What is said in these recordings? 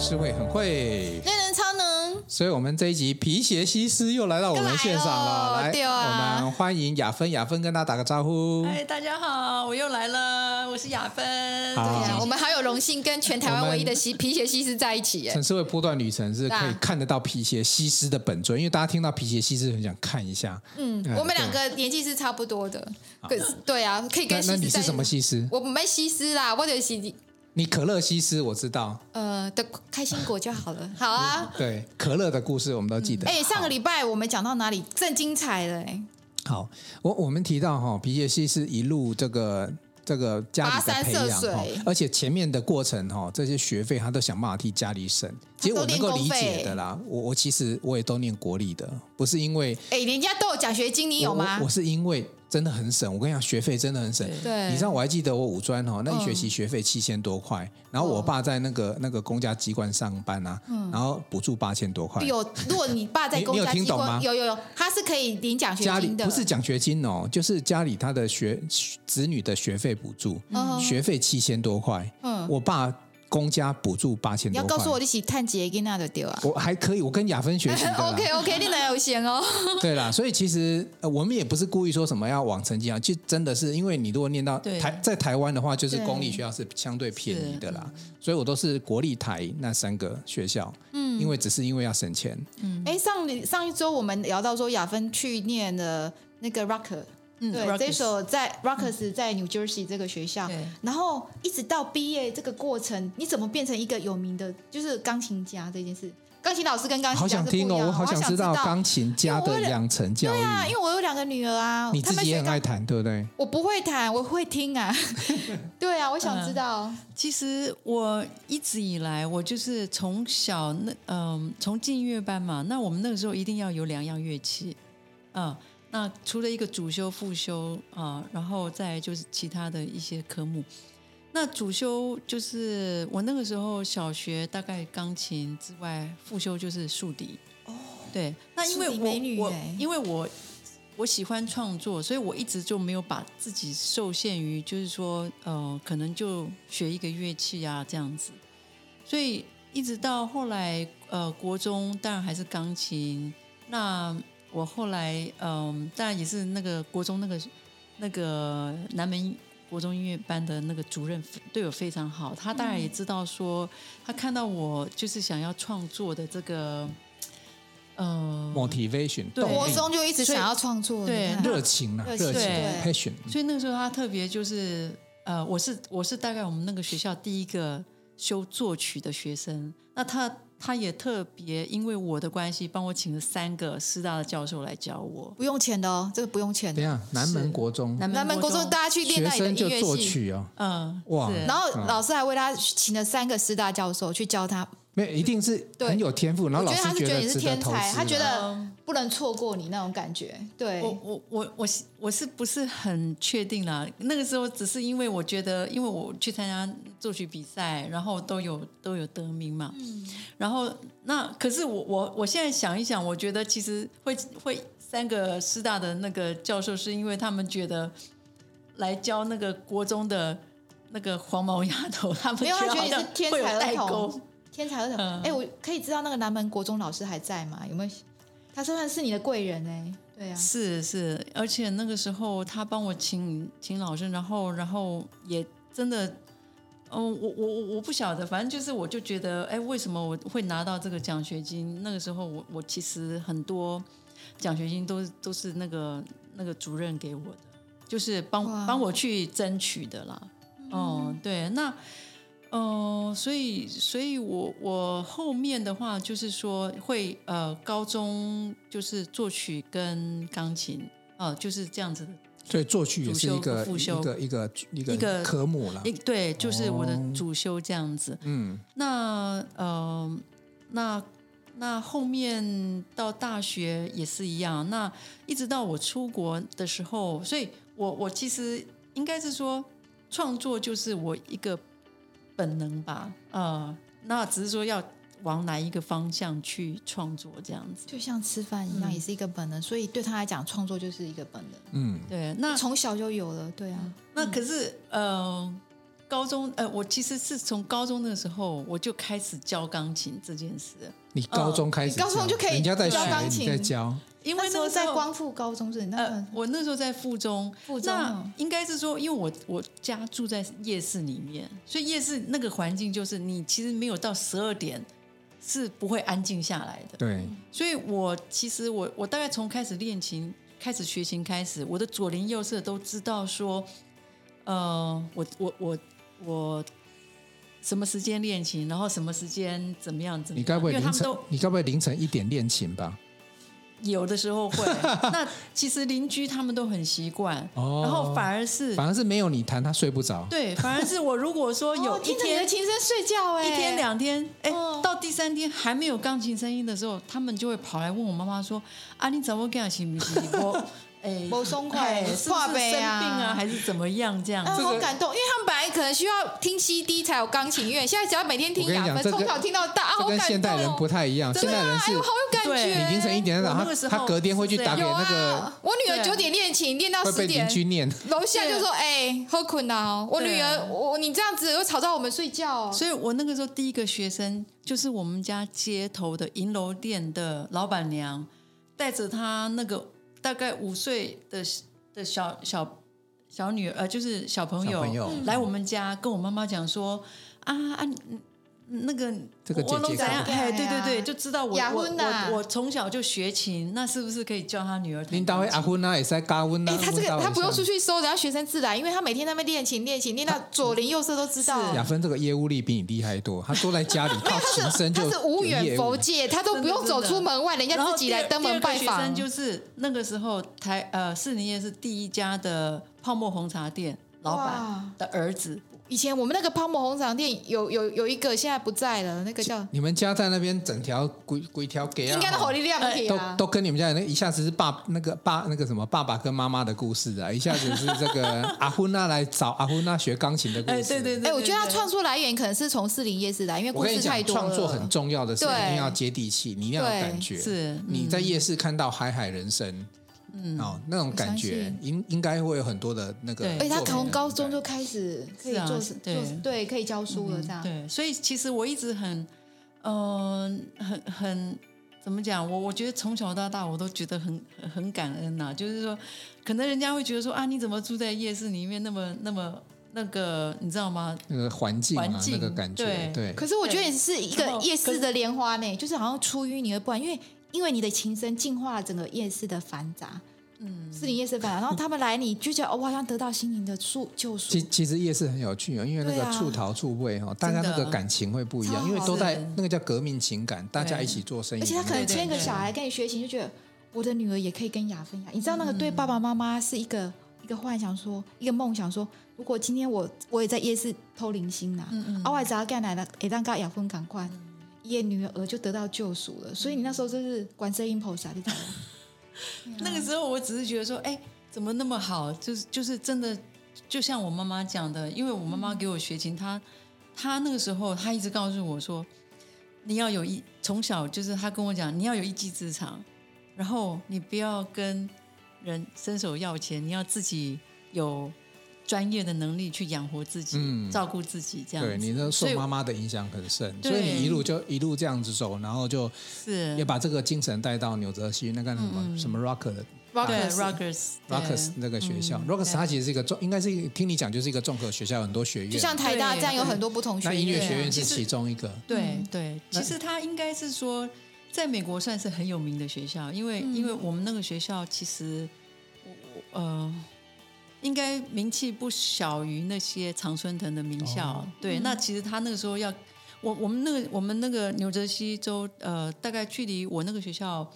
诗慧很会，内能超能，所以我们这一集皮鞋西施又来到我们线上了。来，啊、我们欢迎雅芬，雅芬跟大家打个招呼。嗨，大家好，我又来了，我是雅芬。好对呀，我们好有荣幸跟全台湾唯一的西皮鞋西施在一起。城市会波段旅程是可以看得到皮鞋西施的本尊，因为大家听到皮鞋西施很想看一下。嗯，嗯我们两个年纪是差不多的，对啊，可以跟西施。那你是什么西施？我没西施啦，我就是。你可乐西施我知道，呃的开心果就好了。好啊，对可乐的故事我们都记得。哎、嗯，上个礼拜我们讲到哪里？正精彩了哎。好，我我们提到哈皮耶西是一路这个这个家里的培养，而且前面的过程哈，这些学费他都想办法替家里省。其实我能够理解的啦，我我其实我也都念国立的，不是因为哎，人家都有奖学金，你有吗？我，我是因为。真的很省，我跟你讲，学费真的很省。对，你知道我还记得我五专哦，那一学期学费七千多块，然后我爸在那个那个公家机关上班啊，然后补助八千多块。有，如果你爸在公家机关，你有听懂吗？有有有，他是可以领奖学金的。不是奖学金哦，就是家里他的学子女的学费补助，学费七千多块。嗯，我爸。公家补助八千多块，你要告诉我你是探姐跟那的丢啊？我还可以，我跟雅芬学习。OK OK，你哪有闲哦？对啦，所以其实我们也不是故意说什么要往成绩啊，就真的是因为你如果念到台在台湾的话，就是公立学校是相对便宜的啦，所以我都是国立台那三个学校。嗯，因为只是因为要省钱。嗯，哎，上上一周我们聊到说雅芬去念了那个 Rocker。嗯，对，这首在 Rockers 在 New Jersey 这个学校，嗯、然后一直到毕业这个过程，你怎么变成一个有名的，就是钢琴家这件事？钢琴老师跟钢琴家好想听哦，我好想知道钢琴家的养成教育。对啊，因为我有两个女儿啊，你自己也很爱弹，对不对？我不会弹，我会听啊。对啊，我想知道。嗯、其实我一直以来，我就是从小那嗯，从进音乐班嘛，那我们那个时候一定要有两样乐器，嗯。那除了一个主修、副修啊，然后再就是其他的一些科目。那主修就是我那个时候小学大概钢琴之外，副修就是竖笛。哦，对。那因为我我因为我我喜欢创作，所以我一直就没有把自己受限于，就是说呃，可能就学一个乐器啊这样子。所以一直到后来呃，国中当然还是钢琴。那我后来，嗯，当然也是那个国中那个那个南门国中音乐班的那个主任对我非常好，他当然也知道说，他看到我就是想要创作的这个，呃，motivation，对，国中就一直想要创作，对，热情啊，热情，passion。所以那个时候他特别就是，呃，我是我是大概我们那个学校第一个修作曲的学生，那他。他也特别因为我的关系，帮我请了三个师大的教授来教我，不用钱的哦，这个不用钱的。等下，南门国中，南门国中，大家去练那里的音乐系，学生就作曲哦，嗯，哇，然后老师还为他请了三个师大教授去教他。没有，一定是很有天赋。然后老师觉得你是天才，他觉得不能错过你那种感觉。对，我我我我我是不是很确定啦？那个时候只是因为我觉得，因为我去参加作曲比赛，然后都有都有得名嘛。嗯。然后那可是我我我现在想一想，我觉得其实会会三个师大的那个教授，是因为他们觉得来教那个国中的那个黄毛丫头，他们没有他觉得你是天才儿童。天才儿童，哎、嗯，我可以知道那个南门国中老师还在吗？有没有？他算是你的贵人哎，对啊，是是，而且那个时候他帮我请请老师，然后然后也真的，嗯，我我我我不晓得，反正就是我就觉得，哎，为什么我会拿到这个奖学金？那个时候我我其实很多奖学金都都是那个那个主任给我的，就是帮帮我去争取的啦。哦、嗯，对，那。嗯、呃，所以，所以我我后面的话就是说会呃，高中就是作曲跟钢琴，呃，就是这样子的。所以作曲也是一个副修一个一个一个一个科目了。对，就是我的主修这样子。嗯，那呃，那那后面到大学也是一样。那一直到我出国的时候，所以我我其实应该是说创作就是我一个。本能吧，呃，那只是说要往哪一个方向去创作这样子，就像吃饭一样，嗯、也是一个本能。所以对他来讲，创作就是一个本能。嗯，对，那从小就有了，对啊。那可是，呃，高中呃，我其实是从高中的时候我就开始教钢琴这件事。你高中开始教，高中就可以人家在学钢琴，你在教。因为那时候在光复高中是，那呃，我那时候在附中，附中那应该是说，因为我我家住在夜市里面，所以夜市那个环境就是你其实没有到十二点是不会安静下来的。对，所以我其实我我大概从开始练琴、开始学琴开始，我的左邻右舍都知道说，呃，我我我我什么时间练琴，然后什么时间怎么样怎么样，你该不会凌晨？你该不会凌晨一点练琴吧？有的时候会，那其实邻居他们都很习惯，哦、然后反而是反而是没有你弹他睡不着，对，反而是我如果说有 一天、琴声睡觉，哎，一天两天，哎，到第三天还没有钢琴声音的时候，他们就会跑来问我妈妈说：“啊，你怎么这样行不行？”我哎，不松快，是不是生病啊，还是怎么样？这样，啊，好感动，因为他们本来可能需要听 CD 才有钢琴乐，现在只要每天听雅芬，从小听到大，这跟现代人不太一样。现代人是，好有感觉。你凌晨一点早上，他隔天会去打给那个。我女儿九点练琴，练到十点，楼下就说：“哎，好困呐！”我女儿，我你这样子又吵到我们睡觉。所以我那个时候第一个学生就是我们家街头的银楼店的老板娘，带着她那个大概五岁的。的小小小女儿，呃，就是小朋友，朋友来我们家，跟我妈妈讲说，啊啊。那个这个姐姐怎样？哎，对对对，就知道我我我我从小就学琴，那是不是可以教他女儿？领导会阿芬啊，也是高温啊。他这个他不用出去收，人家学生自来，因为他每天在那边练琴练琴，练到左邻右舍都知道。雅芬这个业务力比你厉害多，他坐在家里靠琴声就。他是无远佛界，他都不用走出门外，人家自己来登门拜访。就是那个时候台呃士林夜是第一家的泡沫红茶店老板的儿子。以前我们那个泡沫红茶店有有有一个现在不在了，那个叫你们家在那边整条规规条给啊，应该的火力量都都跟你们家那一下子是爸那个爸那个什么爸爸跟妈妈的故事啊，一下子是这个阿芬娜来找阿芬娜学钢琴的故事。哎，对对对，哎，我觉得他创作来源可能是从四零夜市来，因为故事太多了。创作很重要的是一定要接地气，你一定要有感觉。是你在夜市看到海海人生。嗯，哦，那种感觉应应该会有很多的那个，而且他从高中就开始可以做做对，可以教书了这样。对，所以其实我一直很，嗯，很很怎么讲？我我觉得从小到大我都觉得很很感恩呐。就是说，可能人家会觉得说啊，你怎么住在夜市里面那么那么那个，你知道吗？那个环境，环境那个感觉，对。可是我觉得也是一个夜市的莲花呢，就是好像出淤泥而不染，因为。因为你的琴声净化了整个夜市的繁杂，嗯，是你夜市繁杂，然后他们来，你就觉得哦，我好像得到心灵的束救赎。其其实夜市很有趣哦，因为那个触陶触味哈，大家那个感情会不一样，因为都在那个叫革命情感，大家一起做生意。而且他可能牵一个小孩跟你学琴，就觉得我的女儿也可以跟雅芬一样。你知道那个对爸爸妈妈是一个一个幻想说，一个梦想说，如果今天我我也在夜市偷零星呐，嗯嗯，我只要干来了，也让跟雅芬赶快。叶女儿就得到救赎了，所以你那时候真是观世音菩萨，你知道吗？那个时候我只是觉得说，哎，怎么那么好？就是就是真的，就像我妈妈讲的，因为我妈妈给我学琴，她她那个时候她一直告诉我说，你要有一从小就是她跟我讲，你要有一技之长，然后你不要跟人伸手要钱，你要自己有。专业的能力去养活自己，嗯、照顾自己，这样。对，你那受妈妈的影响很深，所以，所以你一路就一路这样子走，然后就是也把这个精神带到纽泽西那个什么、嗯、什么 Rocker 的 Rockers Rockers 那个学校。嗯、Rockers 它其实是一个综，应该是一个听你讲就是一个综合学校，很多学院，就像台大这样有很多不同学院。那音乐学院是其中一个。对对，其实它应该是说，在美国算是很有名的学校，因为、嗯、因为我们那个学校其实，呃。应该名气不小于那些常春藤的名校，哦、对。嗯、那其实他那个时候要，我我们那个我们那个纽泽西州，呃，大概距离我那个学校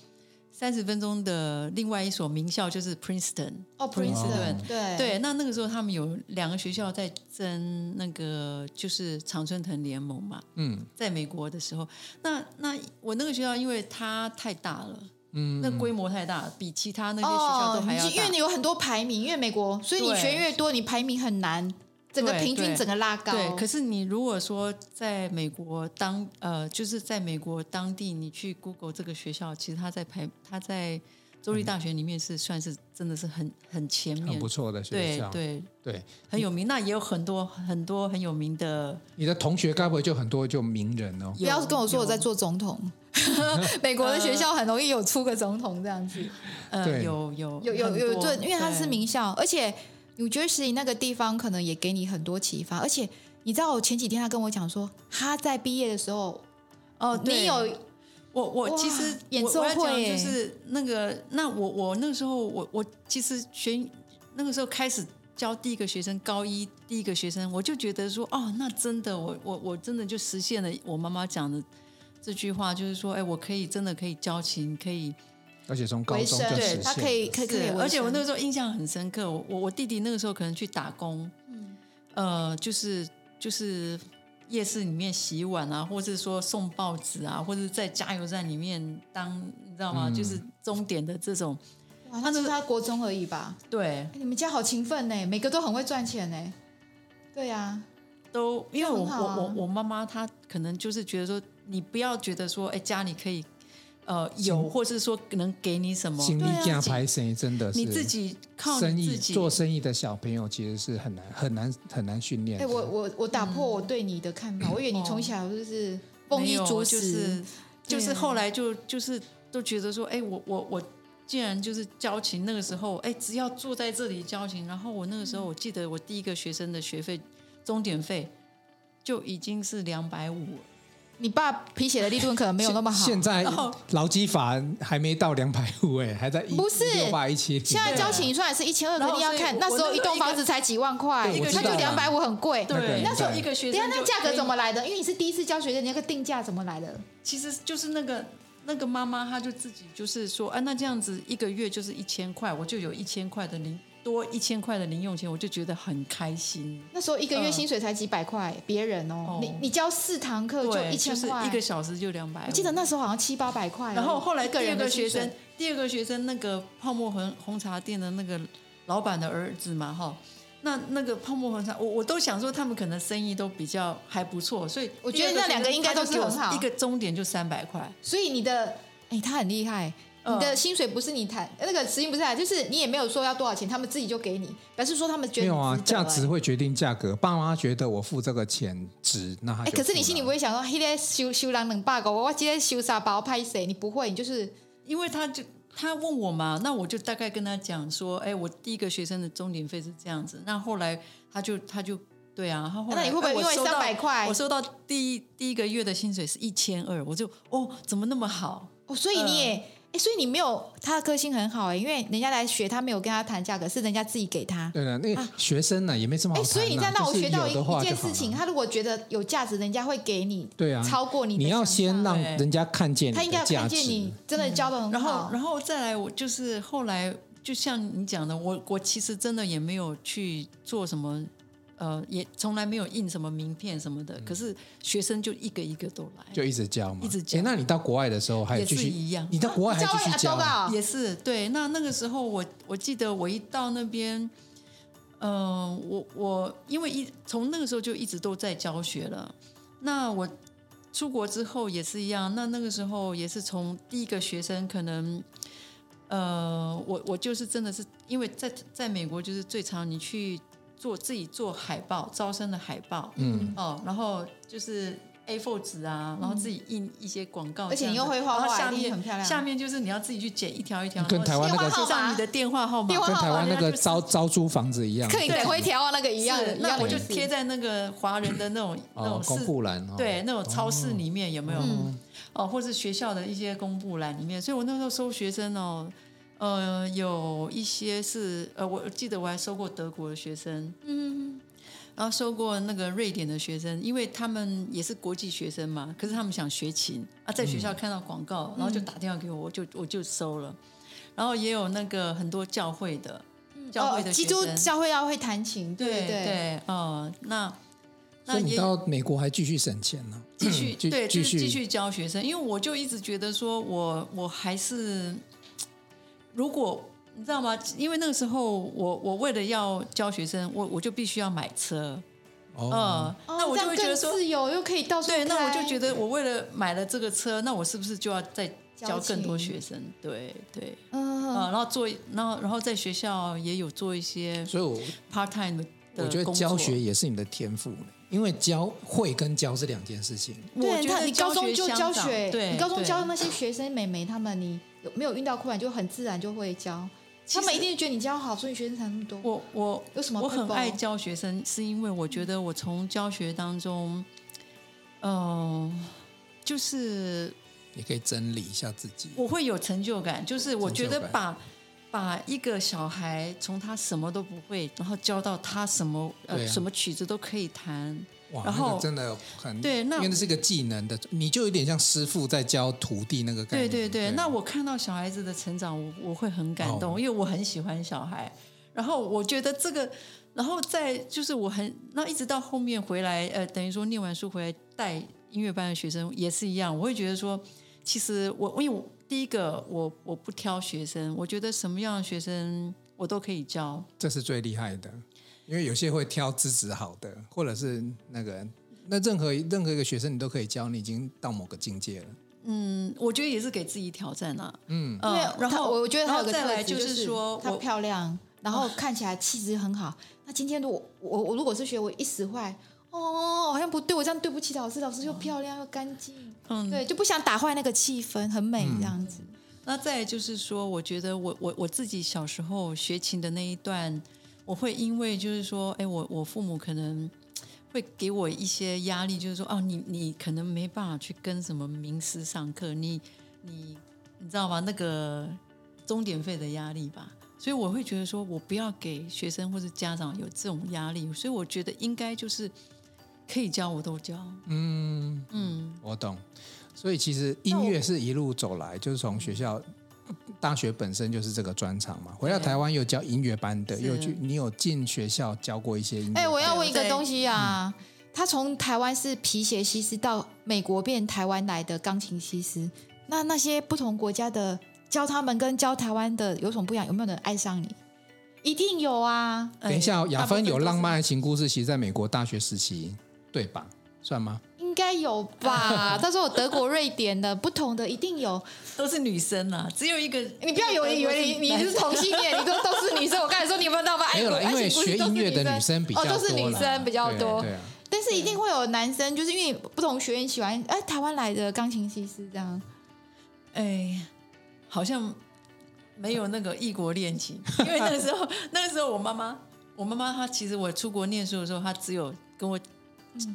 三十分钟的另外一所名校就是 Princeton。哦，Princeton，对对。那那个时候他们有两个学校在争那个就是常春藤联盟嘛。嗯，在美国的时候，那那我那个学校因为它太大了。嗯，那规模太大，比其他那些学校都还要大。因为你有很多排名，因为美国，所以你学越多，你排名很难，整个平均整个拉高。对，可是你如果说在美国当呃，就是在美国当地，你去 Google 这个学校，其实它在排，它在州立大学里面是算是真的是很很前面、很不错的学校，对对对，很有名。那也有很多很多很有名的。你的同学该不会就很多就名人哦？不要跟我说我在做总统。美国的学校很容易有出个总统这样子。呃，有有有有有对，因为它是名校，而且 New Jersey 那个地方可能也给你很多启发。而且你知道，我前几天他跟我讲说，他在毕业的时候，哦，你有。我我其实演奏会就是那个那我我那个时候我我其实学那个时候开始教第一个学生高一第一个学生，我就觉得说哦，那真的我我我真的就实现了我妈妈讲的这句话，就是说哎，我可以真的可以教琴，可以而且从高中就实现，他可以可以，可以，而且我那个时候印象很深刻，我我弟弟那个时候可能去打工，嗯，呃，就是就是。夜市里面洗碗啊，或是说送报纸啊，或者在加油站里面当，你知道吗？嗯、就是终点的这种。哇，那是他国中而已吧？对。你们家好勤奋呢，每个都很会赚钱呢。对呀、啊，都因为我、啊、我我我妈妈她可能就是觉得说，你不要觉得说，哎，家里可以。呃，有，或是说能给你什么？心力加排谁真的是你自己靠生意做生意的小朋友，其实是很难很难很难训练。哎，我我我打破我对你的看法，我以为你从小就是丰衣足食，就是就是后来就就是都觉得说，哎，我我我竟然就是交情，那个时候，哎，只要坐在这里交情，然后我那个时候我记得我第一个学生的学费终点费就已经是两百五。你爸皮鞋的利润可能没有那么好。现在劳基法还没到两百五哎，还在一不是六百一七。现在交情算是一千二，肯定要看那时候一栋房子才几万块，他就两百五很贵。对，那时候一个学生，那价格怎么来的？因为你是第一次教学生，你那个定价怎么来的？其实就是那个那个妈妈，她就自己就是说，啊，那这样子一个月就是一千块，我就有一千块的零。多一千块的零用钱，我就觉得很开心。那时候一个月薪水才几百块，别人哦，你你教四堂课就一千块，一个小时就两百。我记得那时候好像七八百块。然后后来第二个学生，第二个学生那个泡沫红红茶店的那个老板的儿子嘛，哈，那那个泡沫红茶，我我都想说他们可能生意都比较还不错，所以我觉得那两个应该都是很好。一个终点就三百块，所以你的哎，他很厉害。你的薪水不是你谈，那个时薪不是啊，就是你也没有说要多少钱，他们自己就给你，表示说他们觉得没有啊，价值会决定价格。爸妈觉得我付这个钱值，那还哎，可是你心里不会想说，嘿，在修修两两百个，我今天修啥包拍谁？你不会，你就是因为他就他问我嘛，那我就大概跟他讲说，哎，我第一个学生的钟点费是这样子，那后来他就他就对啊，他后来那你会不会因为三百块，我收到第一第一个月的薪水是一千二，我就哦，怎么那么好？哦，所以你也。呃所以你没有他的个性很好哎，因为人家来学，他没有跟他谈价格，是人家自己给他。对的，那个学生呢也没这么好谈。所以你在那我学到一一件事情，他如果觉得有价值，人家会给你。对啊，超过你。你要先让人家看见你的价值。他应该看见你真的教的很好。然后，然后再来，我就是后来，就像你讲的，我我其实真的也没有去做什么。呃，也从来没有印什么名片什么的，可是学生就一个一个都来，就一直教嘛，一直教。那你到国外的时候还继续也是一样？你到国外还继续教？啊、也是对。那那个时候我我记得我一到那边，嗯、呃，我我因为一从那个时候就一直都在教学了。那我出国之后也是一样。那那个时候也是从第一个学生可能，呃，我我就是真的是因为在在美国就是最常你去。做自己做海报，招生的海报，嗯哦，然后就是 A4 纸啊，然后自己印一些广告，而且你又会画画，下面很漂亮。下面就是你要自己去剪一条一条，跟台湾那个写上你的电话号码，跟台湾那个招招租房子一样，可以给回条啊，那个一样的。那我就贴在那个华人的那种那种公布栏，对，那种超市里面有没有？哦，或是学校的一些公布栏里面。所以我那时候收学生哦。呃，有一些是呃，我记得我还收过德国的学生，嗯，然后收过那个瑞典的学生，因为他们也是国际学生嘛，可是他们想学琴啊，在学校看到广告，嗯、然后就打电话给我，我就我就收了。然后也有那个很多教会的，教会的基督教会要会弹琴，对对对，哦、呃，那那你到美国还继续省钱呢？继续对，继续继续教学生，因为我就一直觉得说我我还是。如果你知道吗？因为那个时候我我为了要教学生，我我就必须要买车，哦、嗯，那我就会觉得说自由又可以到处。对，那我就觉得我为了买了这个车，那我是不是就要再教更多学生，对对，嗯。啊，然后做，然后然后在学校也有做一些，所以我 part time 的，我觉得教学也是你的天赋，因为教会跟教是两件事情。对，你看你高中就教学，对，你高中教那些学生美眉他们，你有没有遇到困难，就很自然就会教，他们一定觉得你教好，所以学生才那么多。我我有什么？我很爱教学生，是因为我觉得我从教学当中，嗯，就是。也可以整理一下自己，我会有成就感。就是我觉得把把一个小孩从他什么都不会，然后教到他什么呃什么曲子都可以弹，哇，然后真的很对，那因为那是个技能的，你就有点像师傅在教徒弟那个感觉。对对对，那我看到小孩子的成长，我我会很感动，因为我很喜欢小孩。然后我觉得这个，然后再就是我很那一直到后面回来，呃，等于说念完书回来带音乐班的学生也是一样，我会觉得说。其实我，因为我第一个，我我不挑学生，我觉得什么样的学生我都可以教，这是最厉害的。因为有些会挑资质好的，或者是那个，那任何任何一个学生你都可以教，你已经到某个境界了。嗯，我觉得也是给自己挑战啊。嗯，因为然后我觉得还有个再来就是说，她漂亮，然后看起来气质很好。那今天如果我我如果是学我一时坏。哦，好像不对，我这样对不起老师。老师又漂亮又干净，嗯，对，就不想打坏那个气氛，很美这样子。嗯、那再就是说，我觉得我我我自己小时候学琴的那一段，我会因为就是说，哎，我我父母可能会给我一些压力，就是说，哦，你你可能没办法去跟什么名师上课，你你你知道吗？那个钟点费的压力吧。所以我会觉得说，我不要给学生或者家长有这种压力。所以我觉得应该就是。可以教我都教，嗯嗯，我懂。所以其实音乐是一路走来，就是从学校、大学本身就是这个专长嘛。回到台湾又教音乐班的，又去你有进学校教过一些音乐。哎，我要问一个东西啊，他从台湾是皮鞋西施到美国变台湾来的钢琴西施，那那些不同国家的教他们跟教台湾的有什么不一样？有没有人爱上你？一定有啊。等一下，雅芬有浪漫爱情故事，其实在美国大学时期。对吧？算吗？应该有吧。他说有德国、瑞典的不同的一定有，都是女生啊。只有一个，你不要以为以为你你是同性恋，你都都是女生。我刚才说你有没有知道吗？没有了，因为学音乐的女生比较多，哦，都是女生比较多。对啊。但是一定会有男生，就是因为不同学院喜欢哎，台湾来的钢琴西施这样。哎，好像没有那个异国恋情，因为那个时候 那个时候我妈妈，我妈妈她其实我出国念书的时候，她只有跟我。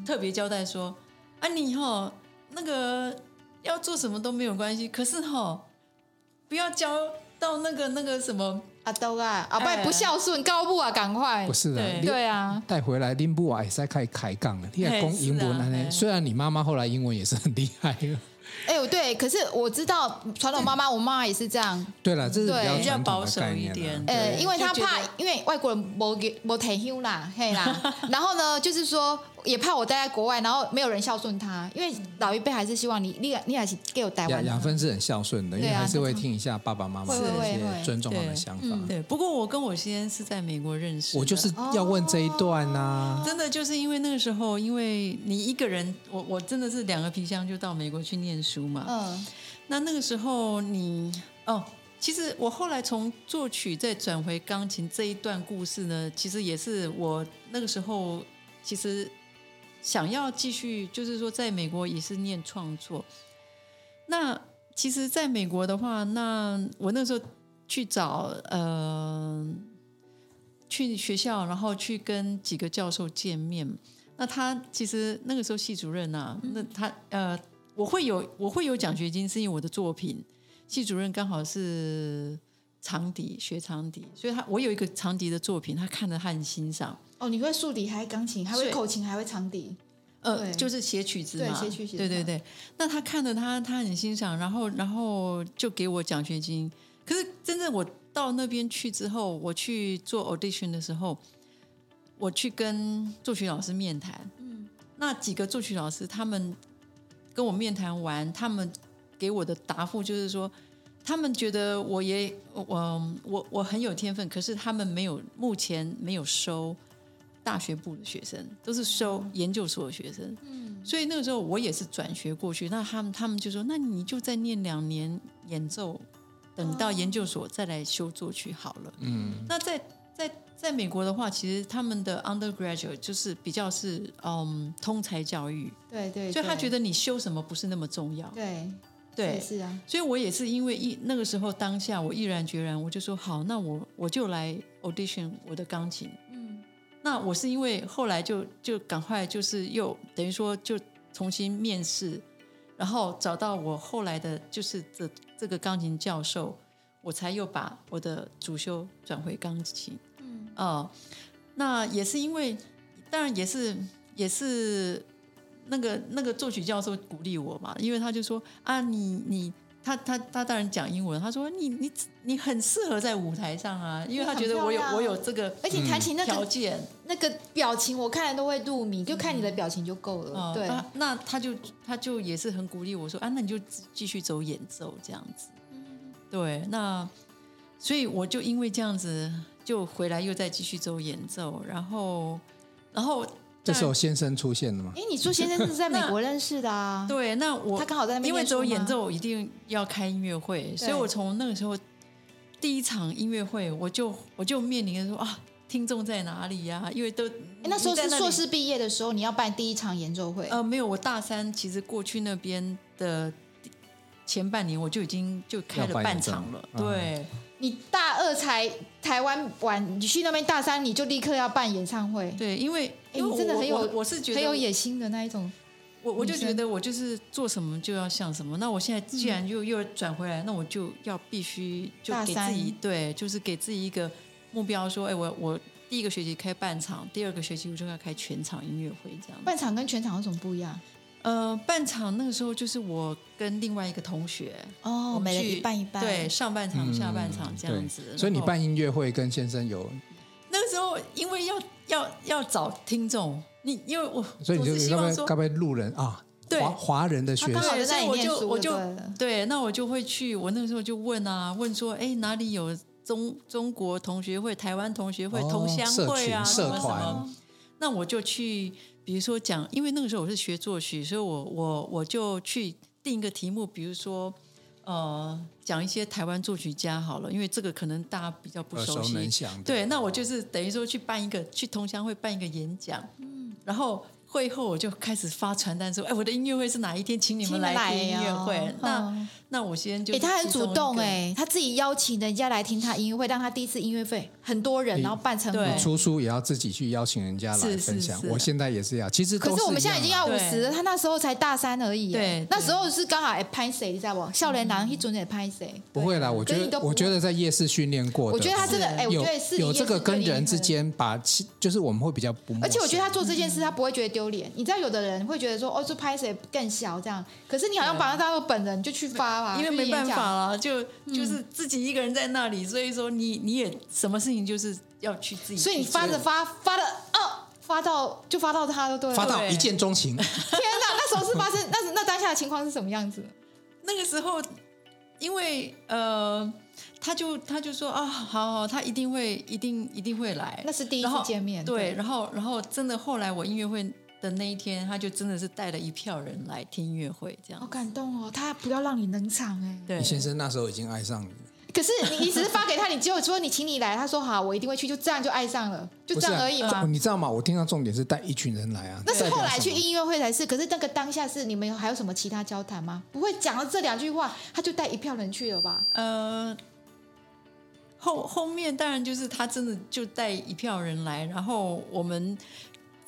特别交代说：“啊，你哈那个要做什么都没有关系，可是哈不要教到那个那个什么阿都啊，阿伯不孝顺，高不啊，赶快不是的，对啊，带回来拎不啊，也是开开杠了。你看讲英文呢，虽然你妈妈后来英文也是很厉害了。”哎呦，对，可是我知道传统妈妈，我妈妈也是这样。对了，这是比较保守一点。呃，因为她怕，因为外国人没给没退休啦，嘿啦。然后呢，就是说也怕我待在国外，然后没有人孝顺他，因为老一辈还是希望你，你你还是给我带回来。雅芬是很孝顺的，因为还是会听一下爸爸妈妈的一些尊重他的想法。对，不过我跟我先生是在美国认识，我就是要问这一段呐。真的就是因为那个时候，因为你一个人，我我真的是两个皮箱就到美国去念书。嘛，嗯，那那个时候你哦，其实我后来从作曲再转回钢琴这一段故事呢，其实也是我那个时候其实想要继续，就是说在美国也是念创作。那其实在美国的话，那我那时候去找呃去学校，然后去跟几个教授见面。那他其实那个时候系主任啊，那他呃。我会有我会有奖学金，是因为我的作品，系主任刚好是长笛学长笛，所以他我有一个长笛的作品，他看了他很欣赏。哦，你会竖笛，还会钢琴，还会口琴，还会长笛，呃，就是写曲子嘛，对，写曲子，对对对。那他看了他他很欣赏，然后然后就给我奖学金。可是真正我到那边去之后，我去做 audition 的时候，我去跟作曲老师面谈，嗯，那几个作曲老师他们。跟我面谈完，他们给我的答复就是说，他们觉得我也我我我很有天分，可是他们没有目前没有收大学部的学生，都是收研究所的学生。嗯，所以那个时候我也是转学过去。那他们他们就说：“那你就再念两年演奏，等到研究所再来修作曲好了。”嗯，那在在在美国的话，其实他们的 undergraduate 就是比较是嗯通才教育。对，对对，所以他觉得你修什么不是那么重要。对。对，是啊，所以我也是因为一那个时候当下我毅然决然，我就说好，那我我就来 audition 我的钢琴。嗯，那我是因为后来就就赶快就是又等于说就重新面试，然后找到我后来的就是这这个钢琴教授，我才又把我的主修转回钢琴。嗯，哦，那也是因为，当然也是也是。那个那个作曲教授鼓励我嘛，因为他就说啊，你你他他他当然讲英文，他说你你你很适合在舞台上啊，因为他觉得我有我有这个，而且弹琴那个条件，那个表情我看了都会入迷，就看你的表情就够了。嗯、对、啊，那他就他就也是很鼓励我说啊，那你就继续走演奏这样子。对，那所以我就因为这样子就回来又再继续走演奏，然后然后。这时候先生出现了吗？哎，你说先生是在美国认识的啊？对，那我他刚好在那边，因为走演奏一定要开音乐会，所以我从那个时候第一场音乐会，我就我就面临着说啊，听众在哪里呀、啊？因为都那时候是硕士毕业的时候，你要办第一场演奏会。呃，没有，我大三其实过去那边的前半年，我就已经就开了半场了，对。你大二才台湾玩，你去那边大三你就立刻要办演唱会。对，因为因为你真的很有，我是觉得很有野心的那一种。我我就觉得我就是做什么就要像什么。那我现在既然又又转回来，那我就要必须就给自己对，就是给自己一个目标，说，哎，我我第一个学期开半场，第二个学期我就要开全场音乐会这样。半场跟全场有什么不一样？呃，半场那个时候就是我跟另外一个同学哦，我们去一半一半，对，上半场、下半场这样子。所以你办音乐会跟先生有那个时候，因为要要要找听众，你因为我所以你就该不会该不会路人啊？对，华华人的学生，所以我就我就对，那我就会去。我那个时候就问啊，问说，哎，哪里有中中国同学会、台湾同学会、同乡会啊？什么什么？那我就去。比如说讲，因为那个时候我是学作曲，所以我我我就去定一个题目，比如说呃讲一些台湾作曲家好了，因为这个可能大家比较不熟悉。熟对，那我就是等于说去办一个去同乡会办一个演讲，嗯，然后。会后我就开始发传单说：“哎，我的音乐会是哪一天，请你们来听音乐会。哦”那、嗯、那我先就哎，他很主动哎，他自己邀请人家来听他音乐会，让他第一次音乐会很多人，然后办成对出书也要自己去邀请人家来分享。我现在也是要，其实可是我们现在已经要五十了，他那时候才大三而已。对，那时候是刚好哎拍谁，你知道不？少年郎一准也拍谁？不会啦，我觉得我觉得在夜市训练过，我觉得他这个哎，我觉得是有这个跟人之间把，就是我们会比较不。而且我觉得他做这件事，他不会觉得丢脸。你知道有的。人会觉得说哦，这拍谁更小这样，可是你好像把他当做本人就去发吧，因为没办法了，就就是自己一个人在那里，所以说你你也什么事情就是要去自己，所以你发着发发的哦，发到就发到他都对，发到一见钟情。天哪，那时候是发生那那当下的情况是什么样子？那个时候，因为呃，他就他就说啊，好好，他一定会一定一定会来，那是第一次见面，对，然后然后真的后来我音乐会。的那一天，他就真的是带了一票人来听音乐会，这样好感动哦。他不要让你冷场哎。对，先生那时候已经爱上你。可是你你只是发给他，你只有说你请你来，他说好，我一定会去，就这样就爱上了，就这样而已嘛。你知道吗？我听到重点是带一群人来啊。那是后来去音乐会才是。可是那个当下是你们还有什么其他交谈吗？不会讲了这两句话，他就带一票人去了吧？呃，后后面当然就是他真的就带一票人来，然后我们。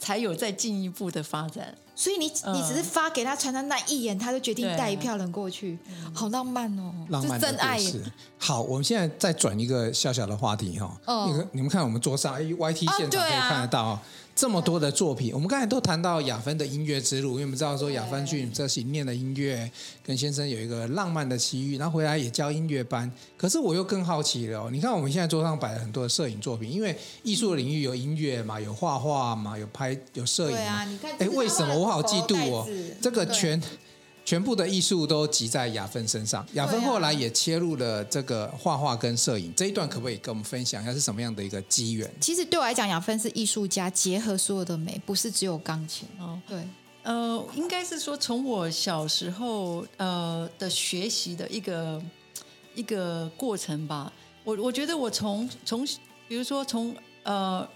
才有再进一步的发展，所以你你只是发给他传单那一眼，他就决定带一票人过去，好浪漫哦，浪漫的真爱。好，我们现在再转一个小小的话题哈，那个你们看我们桌上 YT 现场可以看得到。这么多的作品，我们刚才都谈到雅芬的音乐之路，因为我们知道说雅芬去这些念的音乐，跟先生有一个浪漫的奇遇，然后回来也教音乐班。可是我又更好奇了哦，你看我们现在桌上摆了很多的摄影作品，因为艺术的领域有音乐嘛，有画画嘛，有拍有摄影嘛。对啊，你看，哎，为什么我好嫉妒哦？这个全。全部的艺术都集在雅芬身上。雅芬后来也切入了这个画画跟摄影这一段，可不可以跟我们分享一下是什么样的一个机缘？其实对我来讲，雅芬是艺术家，结合所有的美，不是只有钢琴。哦，对，呃，应该是说从我小时候呃的学习的一个一个过程吧。我我觉得我从从比如说从呃。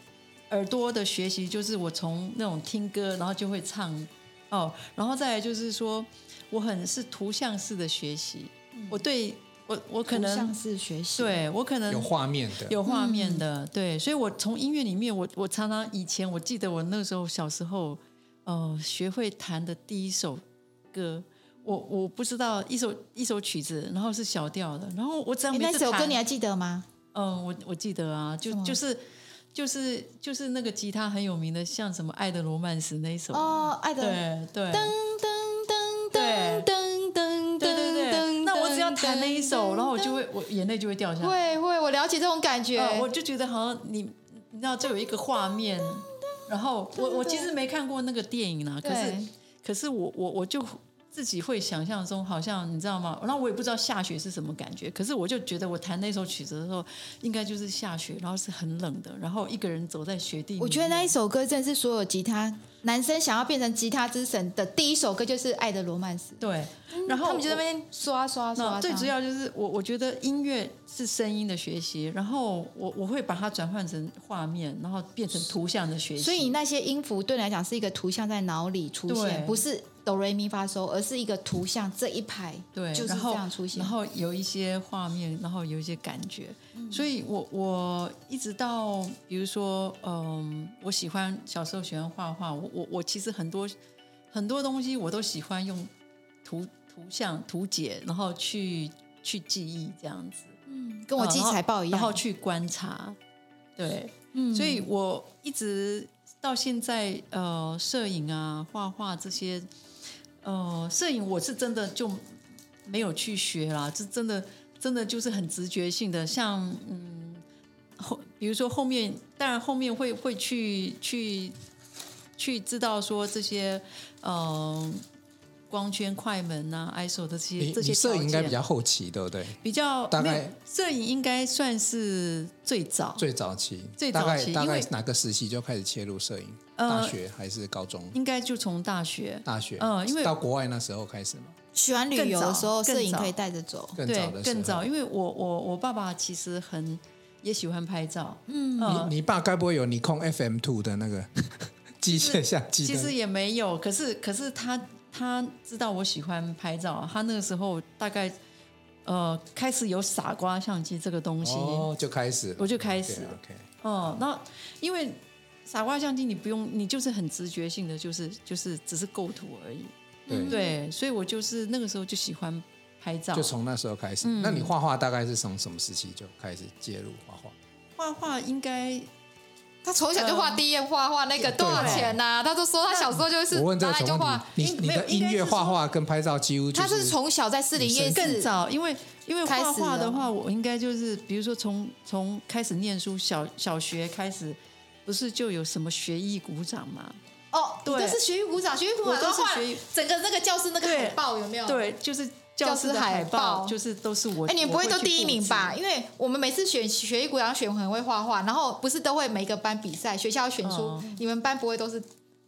耳朵的学习就是我从那种听歌，然后就会唱哦，然后再来就是说，我很是图像式的学习。嗯、我对我我可能图像式学习，对我可能有画面的，有画面的，嗯、对，所以我从音乐里面，我我常常以前我记得我那时候小时候，呃，学会弹的第一首歌，我我不知道一首一首曲子，然后是小调的，然后我只要每次，那首歌你还记得吗？嗯、呃，我我记得啊，就就是。就是就是那个吉他很有名的，像什么《爱的罗曼史》那一首。哦，爱的对对，噔噔噔噔噔噔对对对，那我只要弹那一首，然后我就会我眼泪就会掉下来。会会，我了解这种感觉，我就觉得好像你你知道，就有一个画面，然后我我其实没看过那个电影啦，可是可是我我我就。自己会想象中好像你知道吗？然后我也不知道下雪是什么感觉，可是我就觉得我弹那首曲子的时候，应该就是下雪，然后是很冷的，然后一个人走在雪地里。我觉得那一首歌真的是所有吉他男生想要变成吉他之神的第一首歌，就是《爱的罗曼史》。对，然后他们就在那边刷刷刷。最主要就是我我觉得音乐是声音的学习，然后我我会把它转换成画面，然后变成图像的学习。所以那些音符对你来讲是一个图像在脑里出现，不是。哆瑞咪发嗦，而是一个图像这一排，对，就是这样出现。然后，然后有一些画面，然后有一些感觉。嗯、所以我我一直到，比如说，嗯，我喜欢小时候喜欢画画，我我我其实很多很多东西我都喜欢用图图像图解，然后去去记忆这样子。嗯，跟我记财报一样，然后，然后去观察。对，嗯，所以我一直到现在，呃，摄影啊，画画这些。呃，摄影我是真的就没有去学啦，这真的真的就是很直觉性的，像嗯后比如说后面，当然后面会会去去去知道说这些嗯。光圈、快门呐、啊、ISO 的这些这些摄影应该比较后期，对不对？比较大概摄影应该算是最早最早期，最早期。大概哪个时期就开始切入摄影？大学还是高中？应该就从大学。大学，嗯，因为到国外那时候开始嘛。喜欢旅游的时候，摄影可以带着走。更早的更早，因为我我我爸爸其实很也喜欢拍照。嗯，你你爸该不会有你控 FM Two 的那个 机械相机？其实也没有，可是可是他。他知道我喜欢拍照，他那个时候大概呃开始有傻瓜相机这个东西，哦，就开始，我就开始，OK，哦，那因为傻瓜相机你不用，你就是很直觉性的，就是就是只是构图而已，对，对，所以我就是那个时候就喜欢拍照，就从那时候开始。嗯，那你画画大概是从什么时期就开始介入画画？画画应该。他从小就画第一页画画，那个多少钱呐？他都说他小时候就是我问这个就画。你你的音乐画画跟拍照几乎他是从小在士林夜市更早，因为因为画画的话，我应该就是比如说从从开始念书小小学开始，不是就有什么学艺鼓掌吗？哦，对，是学艺鼓掌，学艺鼓掌都画整个那个教室那个海报有没有？对，就是。教师海报就是都是我。哎，你不会都第一名吧？因为我们每次选学艺股长选很会画画，然后不是都会每个班比赛，学校选出，你们班不会都是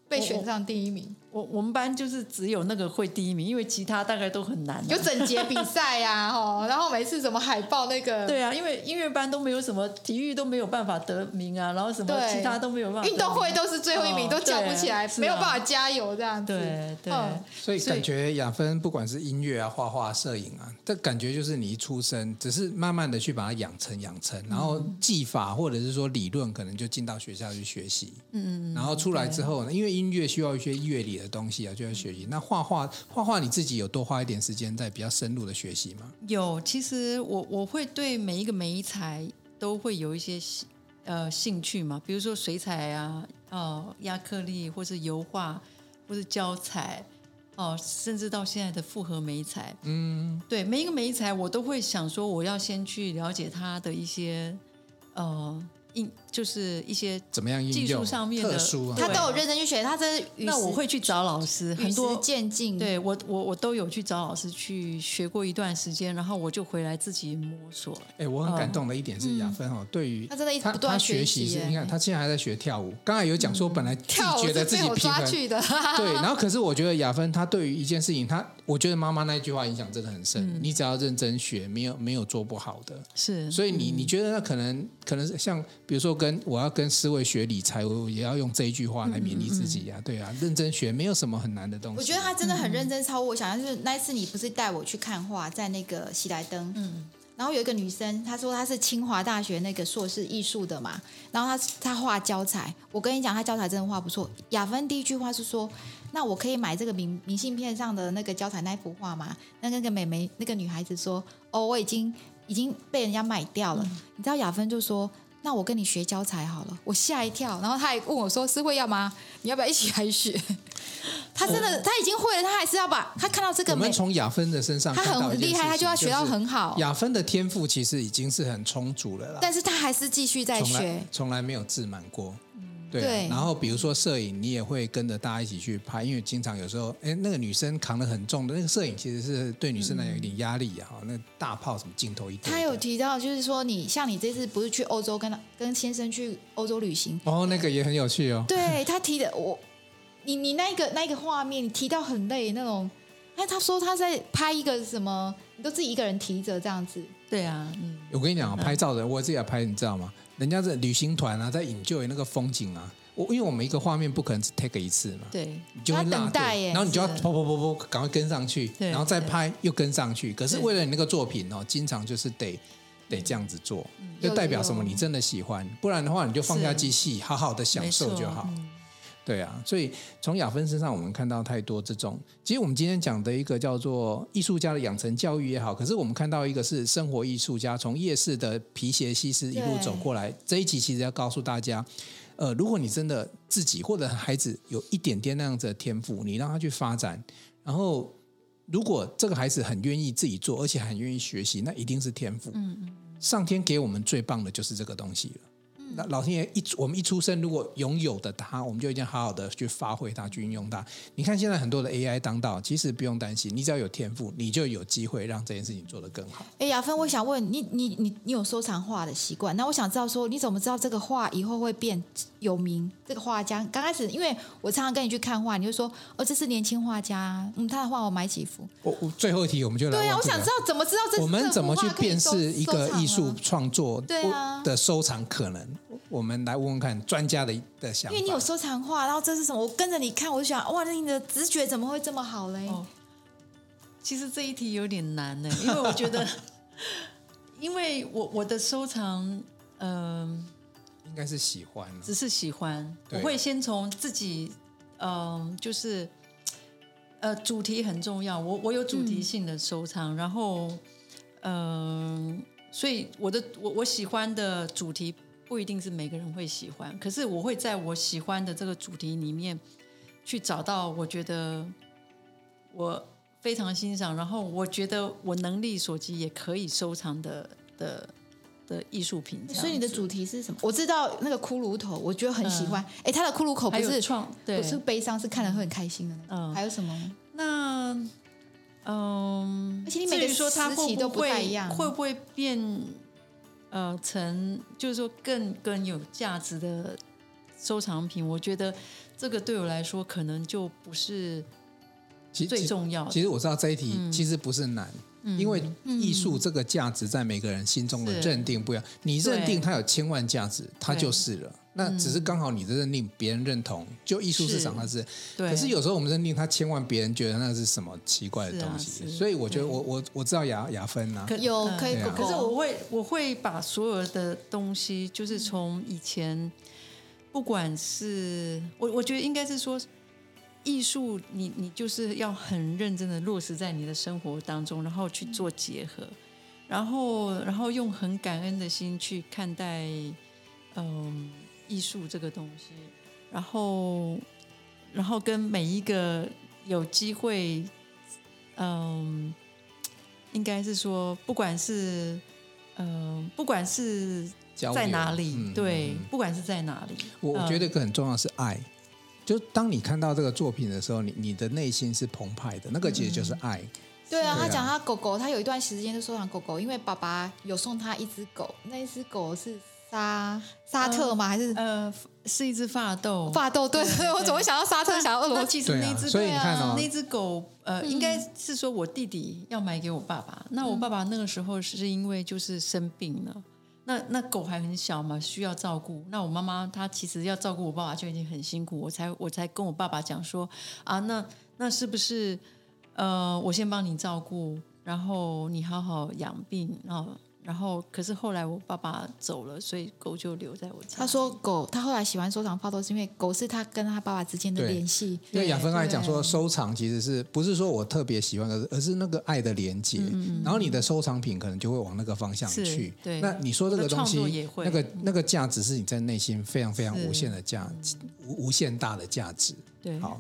被选上第一名？我我们班就是只有那个会第一名，因为其他大概都很难。有整洁比赛呀，哈，然后每次什么海报那个。对啊，因为音乐班都没有什么体育都没有办法得名啊，然后什么其他都没有办法。运动会都是最后一名，都叫不起来，没有办法加油这样子。对对。所以感觉雅芬不管是音乐啊、画画、摄影啊，这感觉就是你一出生，只是慢慢的去把它养成养成，然后技法或者是说理论，可能就进到学校去学习。嗯嗯。然后出来之后呢，因为音乐需要一些乐理的东西啊，就要学习。那画画画画，你自己有多花一点时间在比较深入的学习吗？有，其实我我会对每一个媒材都会有一些呃兴趣嘛，比如说水彩啊，哦，亚克力，或是油画，或是胶彩，哦，甚至到现在的复合媒材，嗯，对，每一个媒材我都会想说，我要先去了解它的一些呃。就是一些怎么样技术上面的特殊，他都有认真去学。他真是那我会去找老师，很多渐进。对我我我都有去找老师去学过一段时间，然后我就回来自己摸索。哎，我很感动的一点是雅芬哦，对于他真的一直不断学习。你看他现在还在学跳舞，刚才有讲说本来自己觉得自己平衡，对，然后可是我觉得雅芬她对于一件事情，她我觉得妈妈那句话影响真的很深。你只要认真学，没有没有做不好的。是，所以你你觉得那可能可能像比如说跟我要跟思维学理财，我也要用这一句话来勉励自己呀，对啊，认真学没有什么很难的东西。我觉得他真的很认真，超乎我想象。就是那一次你不是带我去看画，在那个喜来登，嗯，然后有一个女生，她说她是清华大学那个硕士艺术的嘛，然后她她画教材，我跟你讲，她教材真的画不错。雅芬第一句话是说，那我可以买这个明明信片上的那个教材那幅画吗？那那个美眉那个女孩子说，哦，我已经。已经被人家买掉了，嗯、你知道雅芬就说：“那我跟你学教材好了。”我吓一跳，然后他还问我说：“是会要吗？你要不要一起来学？” 他真的他已经会了，他还是要把他看到这个。我们从雅芬的身上，他很厉害，他就要学到很好。雅芬的天赋其实已经是很充足了啦，但是他还是继续在学，从来，从来没有自满过。对，对，然后比如说摄影，你也会跟着大家一起去拍，因为经常有时候，哎，那个女生扛得很重的那个摄影，其实是对女生来讲有点压力啊。嗯、那大炮什么镜头一堆。他有提到，就是说你像你这次不是去欧洲跟跟先生去欧洲旅行？哦，那个也很有趣哦。对他提的我，你你那个那个画面，你提到很累那种。哎，他说他在拍一个什么，你都自己一个人提着这样子。对啊，嗯。我跟你讲啊，拍照的我自己要拍，你知道吗？人家在旅行团啊，在 enjoy 那个风景啊，我因为我们一个画面不可能只 take 一次嘛，对，你就会等待耶，然后你就要跑跑跑跑，赶快跟上去，然后再拍又跟上去。可是为了你那个作品哦，经常就是得得这样子做，就代表什么？你真的喜欢，不然的话你就放下机器，好好的享受就好。对啊，所以从雅芬身上我们看到太多这种。其实我们今天讲的一个叫做艺术家的养成教育也好，可是我们看到一个是生活艺术家，从夜市的皮鞋西施一路走过来。这一集其实要告诉大家，呃，如果你真的自己或者孩子有一点点那样子的天赋，你让他去发展，然后如果这个孩子很愿意自己做，而且很愿意学习，那一定是天赋。嗯嗯，上天给我们最棒的就是这个东西了。那老天爷一我们一出生，如果拥有的他，我们就一定要好好的去发挥它，去运用它。你看现在很多的 AI 当道，其实不用担心，你只要有天赋，你就有机会让这件事情做得更好。哎，雅芬，我想问你，你你你有收藏画的习惯？那我想知道说，你怎么知道这个画以后会变有名？这个画家刚开始，因为我常常跟你去看画，你就说哦，这是年轻画家，嗯，他的画我买几幅。我我最后一题我们就来、这个。对啊，我想知道怎么知道这我们怎么去辨识一个艺术创作的收藏可能？我们来问问看专家的的想法。因为你有收藏画，然后这是什么？我跟着你看，我就想，哇，那你的直觉怎么会这么好嘞？哦，其实这一题有点难呢，因为我觉得，因为我我的收藏，嗯、呃，应该是喜欢，只是喜欢。我会先从自己，嗯、呃，就是，呃，主题很重要。我我有主题性的收藏，嗯、然后，嗯、呃，所以我的我我喜欢的主题。不一定是每个人会喜欢，可是我会在我喜欢的这个主题里面去找到我觉得我非常欣赏，然后我觉得我能力所及也可以收藏的的的艺术品。所以你的主题是什么？我知道那个骷髅头，我觉得很喜欢。哎、嗯，他的骷髅口不是创，对，不是悲伤，是看了会很开心的。嗯，还有什么？那嗯，而且你每个说他会都不太一样，会不会变？呃，成就是说更更有价值的收藏品，我觉得这个对我来说可能就不是最重要的。其实我知道这一题其实不是难，嗯、因为艺术这个价值在每个人心中的认定不一样。是你认定它有千万价值，它就是了。那只是刚好你的认定别人认同，就艺术市场它是，可是有时候我们认定它千万别人觉得那是什么奇怪的东西，所以我觉得我我我知道雅雅芬呐，有可以，可是我会我会把所有的东西，就是从以前，不管是我我觉得应该是说，艺术你你就是要很认真的落实在你的生活当中，然后去做结合，然后然后用很感恩的心去看待，嗯。艺术这个东西，然后，然后跟每一个有机会，嗯，应该是说，不管是，嗯，不管是在哪里？嗯、对，嗯、不管是在哪里，我我觉得一个很重要是爱。嗯、就当你看到这个作品的时候，你你的内心是澎湃的，那个其实就是爱。嗯、对啊，他讲他狗狗，他有一段时间就收藏狗狗，因为爸爸有送他一只狗，那一只狗是。沙沙特吗？还是呃，是一只法斗。法斗，对对，我总会想到沙特，想到俄罗斯。其实那只，所以你看哦，那只狗，呃，应该是说我弟弟要买给我爸爸。那我爸爸那个时候是因为就是生病了，那那狗还很小嘛，需要照顾。那我妈妈她其实要照顾我爸爸就已经很辛苦，我才我才跟我爸爸讲说啊，那那是不是呃，我先帮你照顾，然后你好好养病，然后。然后，可是后来我爸爸走了，所以狗就留在我家。他说狗，他后来喜欢收藏法斗，是因为狗是他跟他爸爸之间的联系。因为雅芬刚才讲说，收藏其实是不是说我特别喜欢，而是而是那个爱的连接。嗯、然后你的收藏品可能就会往那个方向去。对，那你说这个东西，那个那个价值是你在内心非常非常无限的价值，无无限大的价值。对，好。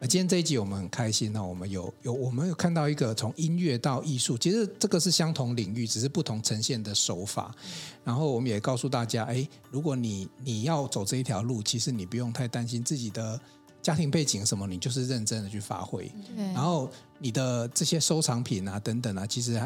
那今天这一集我们很开心，那我们有有我们有看到一个从音乐到艺术，其实这个是相同领域，只是不同呈现的手法。然后我们也告诉大家，哎，如果你你要走这一条路，其实你不用太担心自己的家庭背景什么，你就是认真的去发挥。然后你的这些收藏品啊等等啊，其实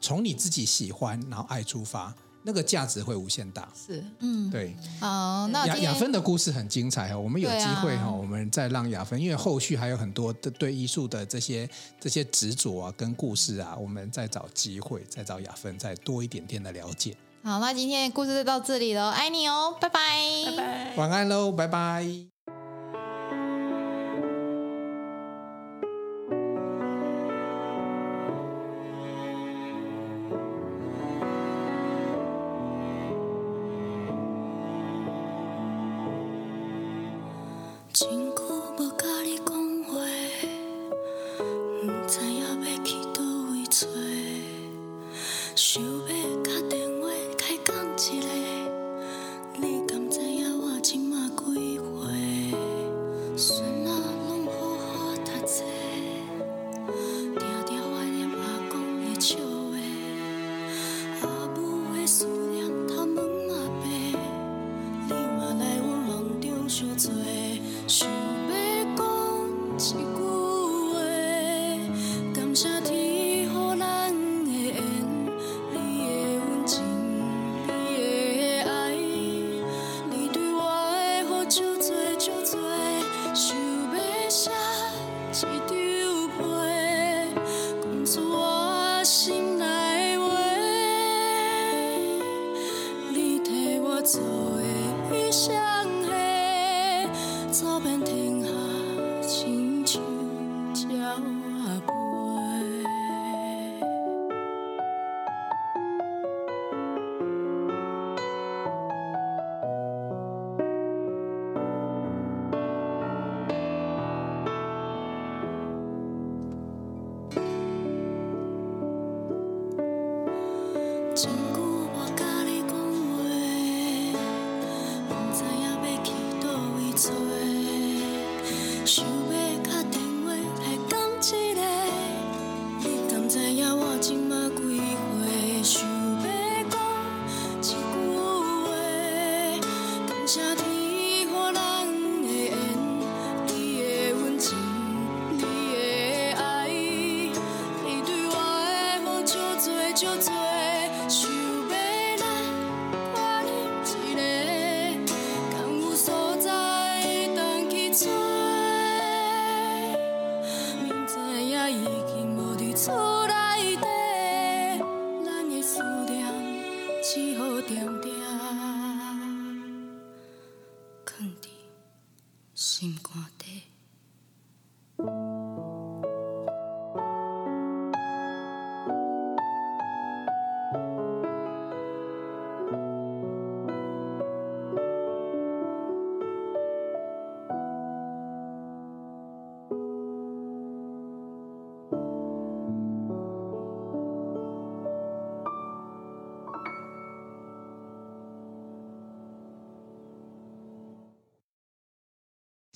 从你自己喜欢然后爱出发。那个价值会无限大，是，嗯，对，好，那雅雅芬的故事很精彩哈，我们有机会哈，啊、我们再让雅芬，因为后续还有很多的对艺术的这些这些执着啊，跟故事啊，我们再找机会，再找雅芬，再多一点点的了解。好，那今天的故事就到这里喽，爱你哦，拜拜，拜拜，晚安喽，拜拜。